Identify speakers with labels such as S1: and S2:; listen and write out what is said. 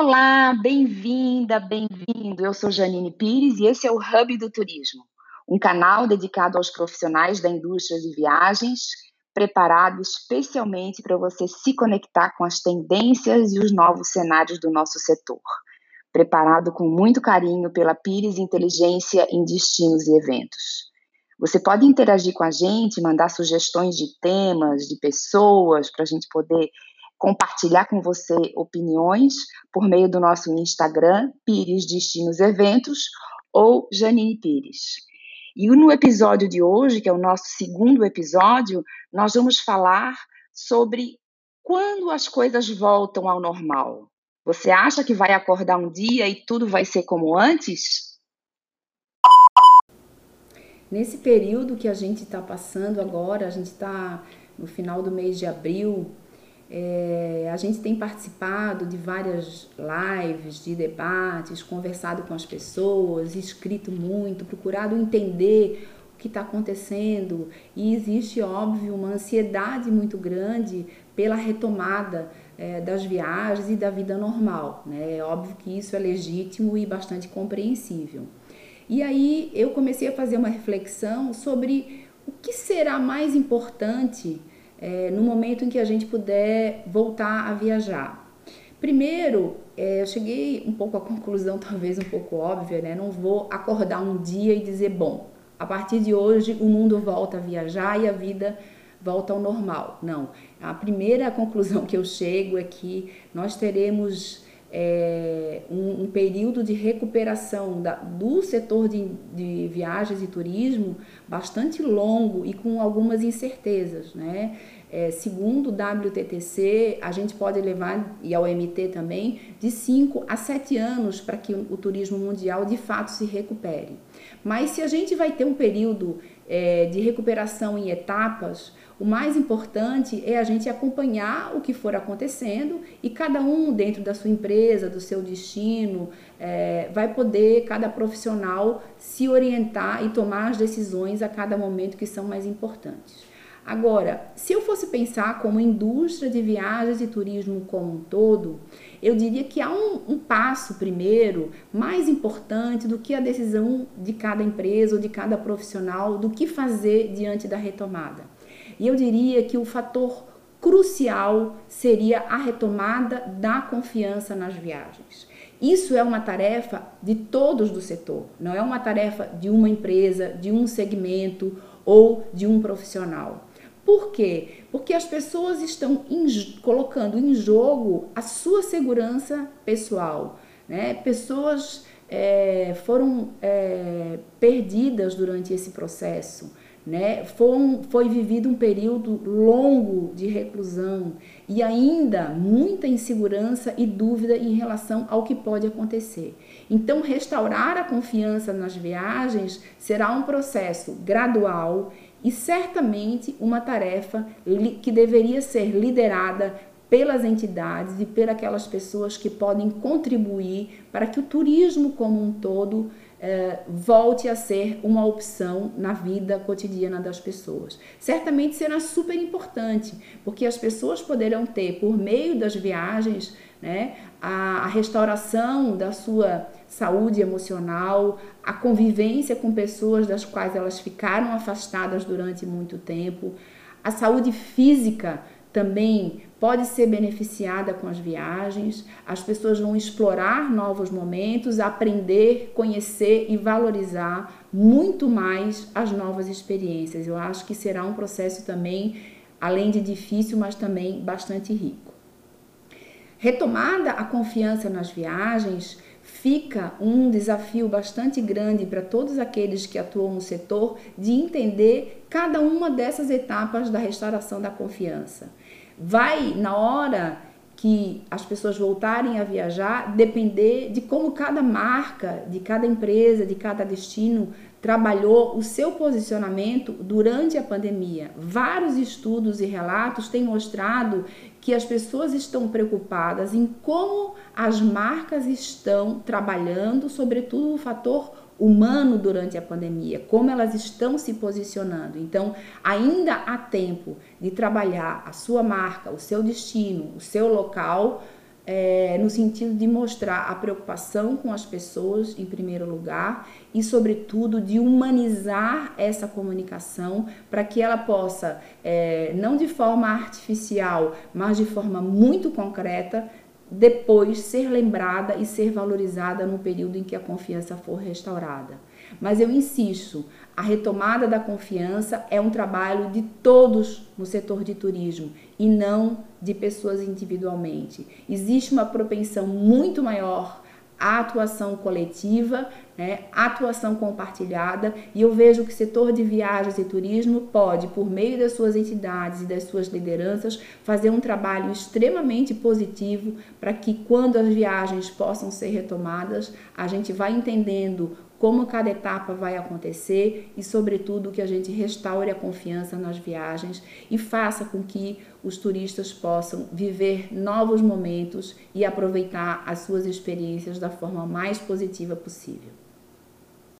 S1: Olá, bem-vinda, bem-vindo. Eu sou Janine Pires e esse é o Hub do Turismo, um canal dedicado aos profissionais da indústria de viagens, preparado especialmente para você se conectar com as tendências e os novos cenários do nosso setor. Preparado com muito carinho pela Pires Inteligência em Destinos e Eventos. Você pode interagir com a gente, mandar sugestões de temas, de pessoas, para a gente poder compartilhar com você opiniões por meio do nosso Instagram, Pires Destinos Eventos, ou Janine Pires. E no episódio de hoje, que é o nosso segundo episódio, nós vamos falar sobre quando as coisas voltam ao normal. Você acha que vai acordar um dia e tudo vai ser como antes?
S2: Nesse período que a gente está passando agora, a gente está no final do mês de abril, é, a gente tem participado de várias lives, de debates, conversado com as pessoas, escrito muito, procurado entender o que está acontecendo e existe, óbvio, uma ansiedade muito grande pela retomada é, das viagens e da vida normal. Né? É óbvio que isso é legítimo e bastante compreensível. E aí eu comecei a fazer uma reflexão sobre o que será mais importante é, no momento em que a gente puder voltar a viajar. Primeiro, é, eu cheguei um pouco à conclusão, talvez um pouco óbvia, né? Não vou acordar um dia e dizer, bom, a partir de hoje o mundo volta a viajar e a vida volta ao normal. Não. A primeira conclusão que eu chego é que nós teremos é, um, um, período de recuperação da, do setor de, de, viagens e turismo bastante longo e com algumas incertezas, né? É, segundo o WTTC, a gente pode levar, e a OMT também, de 5 a 7 anos para que o turismo mundial de fato se recupere. Mas se a gente vai ter um período é, de recuperação em etapas, o mais importante é a gente acompanhar o que for acontecendo e cada um dentro da sua empresa, do seu destino, é, vai poder, cada profissional, se orientar e tomar as decisões a cada momento que são mais importantes. Agora, se eu fosse pensar como indústria de viagens e turismo como um todo, eu diria que há um, um, passo primeiro mais importante do que a decisão de cada empresa ou de cada profissional do que fazer diante da retomada. E eu diria que o fator crucial seria a retomada da confiança nas viagens. Isso é uma tarefa de todos do setor, não é uma tarefa de uma empresa, de um segmento ou de um profissional. Por quê? Porque as pessoas estão em, colocando em jogo a sua segurança pessoal. Né? Pessoas é, foram é, perdidas durante esse processo. Né? Foi, foi vivido um período longo de reclusão e ainda muita insegurança e dúvida em relação ao que pode acontecer. Então, restaurar a confiança nas viagens será um processo gradual e certamente uma tarefa que deveria ser liderada pelas entidades e pelas pessoas que podem contribuir para que o turismo como um todo eh, volte a ser uma opção na vida cotidiana das pessoas. Certamente será super importante, porque as pessoas poderão ter, por meio das viagens, né, a, a restauração da sua saúde emocional, a convivência com pessoas das quais elas ficaram afastadas durante muito tempo, a saúde física também pode ser beneficiada com as viagens, as pessoas vão explorar novos momentos, aprender, conhecer e valorizar muito mais as novas experiências. Eu acho que será um processo também, além de difícil, mas também bastante rico. Retomada a confiança nas viagens, fica um desafio bastante grande para todos aqueles que atuam no setor de entender cada uma dessas etapas da restauração da confiança. Vai, na hora que as pessoas voltarem a viajar, depender de como cada marca, de cada empresa, de cada destino trabalhou o seu posicionamento durante a pandemia. Vários estudos e relatos têm mostrado que as pessoas estão preocupadas em como as marcas estão trabalhando, sobretudo o fator humano durante a pandemia, como elas estão se posicionando. Então, ainda há tempo de trabalhar a sua marca, o seu destino, o seu local é, no sentido de mostrar a preocupação com as pessoas, em primeiro lugar, e, sobretudo, de humanizar essa comunicação para que ela possa, é, não de forma artificial, mas de forma muito concreta, depois ser lembrada e ser valorizada no período em que a confiança for restaurada. Mas eu insisto, a retomada da confiança é um trabalho de todos no setor de turismo e não de pessoas individualmente. Existe uma propensão muito maior à atuação coletiva, né, atuação compartilhada, e eu vejo que o setor de viagens e turismo pode, por meio das suas entidades e das suas lideranças, fazer um trabalho extremamente positivo para que, quando as viagens possam ser retomadas, a gente vá entendendo como cada etapa vai acontecer e, sobretudo, que a gente restaure a confiança nas viagens e faça com que os turistas possam viver novos momentos e aproveitar as suas experiências da forma mais positiva possível.